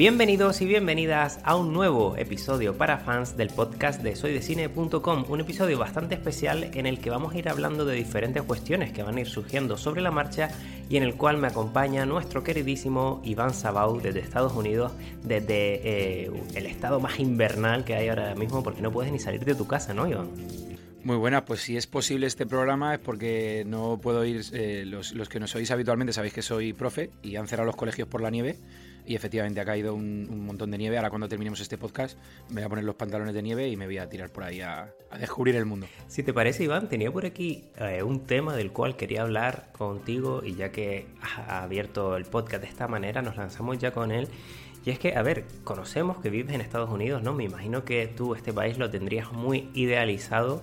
Bienvenidos y bienvenidas a un nuevo episodio para fans del podcast de soydecine.com, un episodio bastante especial en el que vamos a ir hablando de diferentes cuestiones que van a ir surgiendo sobre la marcha y en el cual me acompaña nuestro queridísimo Iván Sabau desde Estados Unidos, desde eh, el estado más invernal que hay ahora mismo, porque no puedes ni salir de tu casa, ¿no, Iván? Muy buenas, pues si es posible este programa es porque no puedo ir, eh, los, los, que nos oís habitualmente sabéis que soy profe y han cerrado los colegios por la nieve y efectivamente ha caído un, montón de nieve. Ahora cuando terminemos este podcast me voy a poner los pantalones de nieve y me voy a tirar por ahí a, descubrir el mundo. Si te parece, Iván, tenía por aquí eh, un tema del cual quería hablar contigo y ya que has abierto el podcast de esta manera, nos lanzamos ya con él. Y es que, a ver, conocemos que vives en Estados Unidos, ¿no? Me imagino que tú este país lo tendrías muy idealizado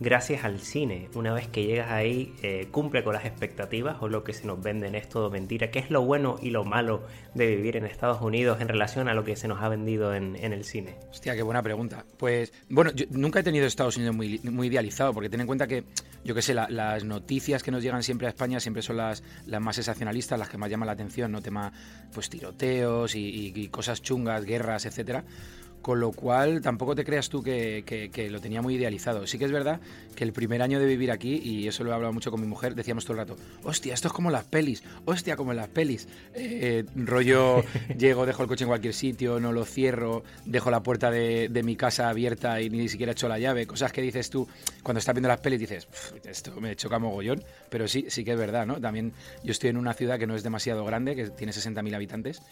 gracias al cine. Una vez que llegas ahí, eh, cumple con las expectativas o lo que se nos venden es todo mentira. ¿Qué es lo bueno y lo malo de vivir en Estados Unidos en relación a lo que se nos ha vendido en, el cine? Hostia, qué buena pregunta. Pues, bueno, yo nunca he tenido Estados Unidos muy, muy idealizado, porque ten en cuenta que, yo qué sé, las noticias que nos llegan siempre a España siempre son las, las más sensacionalistas, las que más llaman la atención, ¿no? Tema, pues, tiroteos y, y cosas chungas, guerras, etcétera con lo cual tampoco te creas tú que, lo tenía muy idealizado. Sí que es verdad que el primer año de vivir aquí, y eso lo he hablado mucho con mi mujer, decíamos todo el rato, hostia, esto es como las pelis, hostia, como en las pelis. Eh, rollo, llego, dejo el coche en cualquier sitio, no lo cierro, dejo la puerta de, mi casa abierta y ni siquiera he hecho la llave, cosas que dices tú cuando estás viendo las pelis, dices, esto me choca mogollón, pero sí, sí que es verdad, ¿no? También yo estoy en una ciudad que no es demasiado grande, que tiene 60.000 habitantes,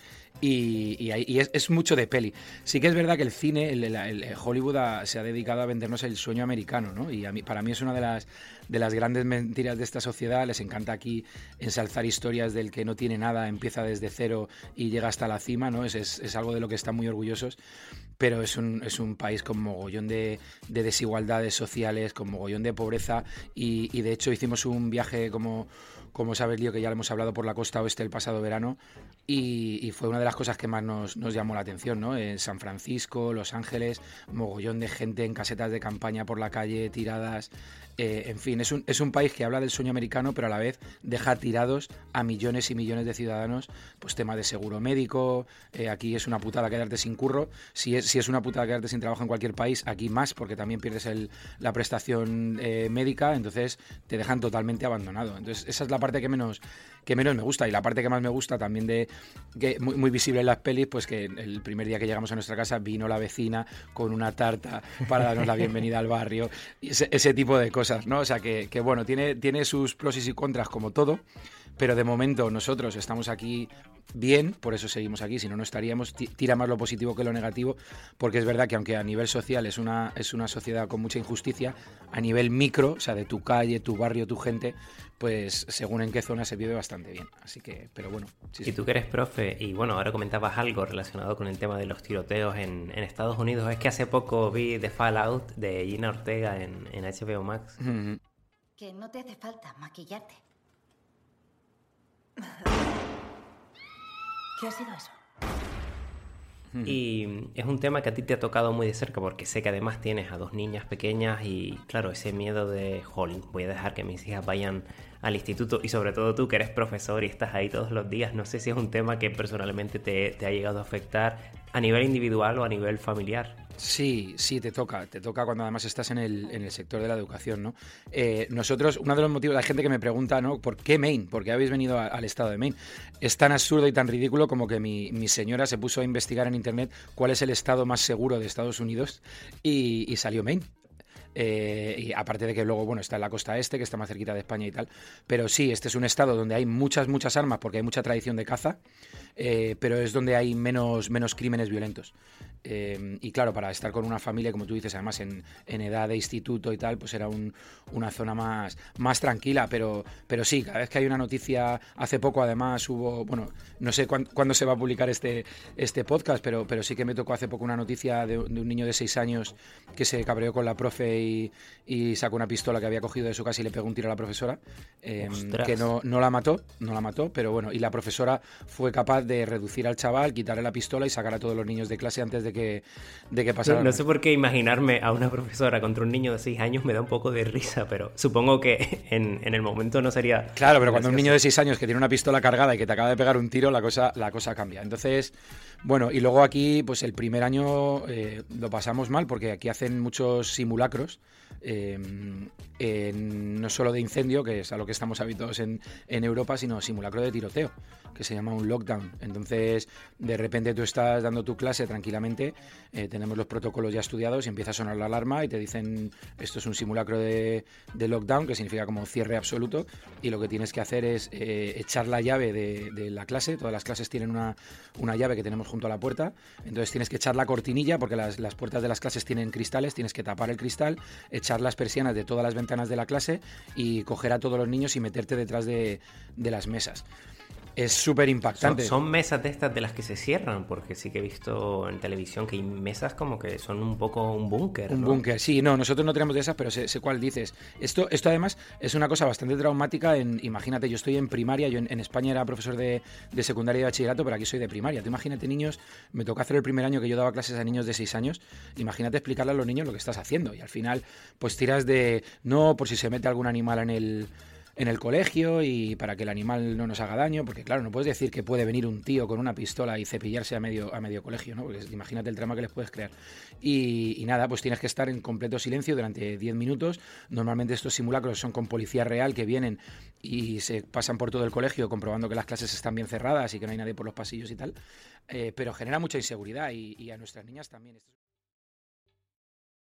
y, es, mucho de peli. Sí que es verdad que el cine, el, Hollywood se ha dedicado a vendernos el sueño americano, ¿no? Y a mí, para mí es una de las, de las grandes mentiras de esta sociedad. Les encanta aquí ensalzar historias del que no tiene nada, empieza desde cero y llega hasta la cima, ¿no? Es, es, algo de lo que están muy orgullosos. Pero es un, es un país con mogollón de, de desigualdades sociales, con mogollón de pobreza. Y, y de hecho hicimos un viaje como como sabes, Lío, que ya lo hemos hablado por la costa oeste el pasado verano, y, fue una de las cosas que más nos, llamó la atención, ¿no? En San Francisco, Los Ángeles, mogollón de gente en casetas de campaña por la calle, tiradas, eh, en fin, es un, es un país que habla del sueño americano, pero a la vez deja tirados a millones y millones de ciudadanos, pues tema de seguro médico, eh, aquí es una putada quedarte sin curro, si es, si es una putada quedarte sin trabajo en cualquier país, aquí más, porque también pierdes el, la prestación eh, médica, entonces te dejan totalmente abandonado. Entonces, esa es la parte que menos, que menos me gusta, y la parte que más me gusta también de, que muy, visible en las pelis, pues que el primer día que llegamos a nuestra casa vino la vecina con una tarta para darnos la bienvenida al barrio, ese, ese tipo de cosas. ¿No? O sea que, bueno, tiene, tiene sus pros y contras como todo, pero de momento nosotros estamos aquí bien, por eso seguimos aquí, si no, no estaríamos, tira más lo positivo que lo negativo, porque es verdad que aunque a nivel social es una, es una sociedad con mucha injusticia, a nivel micro, o sea, de tu calle, tu barrio, tu gente, pues según en qué zona se vive bastante bien. Así que, pero bueno. y tú que eres profe, y bueno, ahora comentabas algo relacionado con el tema de los tiroteos en, Estados Unidos, es que hace poco vi The Fallout de Gina Ortega en, HBO Max. Que no te hace falta maquillarte. ¿Qué ha sido eso? Y es un tema que a ti te ha tocado muy de cerca porque sé que además tienes a dos niñas pequeñas y claro, ese miedo de, jolín, voy a dejar que mis hijas vayan al instituto y sobre todo tú que eres profesor y estás ahí todos los días, no sé si es un tema que personalmente te, te ha llegado a afectar a nivel individual o a nivel familiar. Sí, sí, te toca, te toca cuando además estás en el, en el sector de la educación, ¿no? Eh, nosotros, uno de los motivos, la gente que me pregunta, ¿no? ¿Por qué Maine? ¿Por qué habéis venido al estado de Maine? Es tan absurdo y tan ridículo como que mi, mi, señora se puso a investigar en internet cuál es el estado más seguro de Estados Unidos y salió Maine. Eh, y aparte de que luego, bueno, está en la costa este, que está más cerquita de España y tal. Pero sí, este es un estado donde hay muchas, muchas armas porque hay mucha tradición de caza, eh, pero es donde hay menos, menos crímenes violentos. Eh, y claro, para estar con una familia, como tú dices, además en, edad de instituto y tal, pues era una zona más, más tranquila. Pero, pero sí, cada vez que hay una noticia, hace poco además hubo, bueno, no sé cuándo, se va a publicar este, este podcast, pero, pero sí que me tocó hace poco una noticia de, un niño de seis años que se cabreó con la profe y, sacó una pistola que había cogido de su casa y le pegó un tiro a la profesora, eh, que no, no la mató, no la mató, pero bueno, y la profesora fue capaz de reducir al chaval, quitarle la pistola y sacar a todos los niños de clase antes de que, de que pasara. No, sé por qué imaginarme a una profesora contra un niño de 6 años me da un poco de risa, pero supongo que en, el momento no sería. Claro, pero cuando un niño de 6 años que tiene una pistola cargada y que te acaba de pegar un tiro, la cosa, la cosa cambia. Entonces, bueno, y luego aquí, pues el primer año eh, lo pasamos mal porque aquí hacen muchos simulacros. Eh, no solo de incendio, que es a lo que estamos habituados en, en Europa, sino simulacro de tiroteo que se llama un lockdown. Entonces, de repente tú estás dando tu clase tranquilamente, eh, tenemos los protocolos ya estudiados y empieza a sonar la alarma y te dicen esto es un simulacro de, lockdown, que significa como cierre absoluto, y lo que tienes que hacer es echar la llave de, la clase. Todas las clases tienen una, una, llave que tenemos a la puerta, entonces tienes que echar la cortinilla porque las, las puertas de las clases tienen cristales, tienes que tapar el cristal, echar las persianas de todas las ventanas de la clase y coger a todos los niños y meterte detrás de, de las mesas es súper impactante. Son, mesas de estas de las que se cierran, porque sí que he visto en televisión que hay mesas como que son un poco un búnker. Un búnker, sí, no, nosotros no tenemos de esas, pero sé, cuál dices. Esto, esto además es una cosa bastante traumática. En, imagínate, yo estoy en primaria, yo en, España era profesor de, secundaria y de bachillerato, pero aquí soy de primaria. Tú imagínate, niños, me toca hacer el primer año que yo daba clases a niños de 6 años, imagínate explicarle a los niños lo que estás haciendo. Y al final, pues tiras de, no, por si se mete algún animal en el en el colegio y para que el animal no nos haga daño, porque claro, no puedes decir que puede venir un tío con una pistola y cepillarse a medio, a medio colegio, ¿no? Porque imagínate el drama que les puedes crear. Y, nada, pues tienes que estar en completo silencio durante 10 minutos. Normalmente estos simulacros son con policía real que vienen y se pasan por todo el colegio comprobando que las clases están bien cerradas y que no hay nadie por los pasillos y tal. Eh, pero genera mucha inseguridad y, a nuestras niñas también.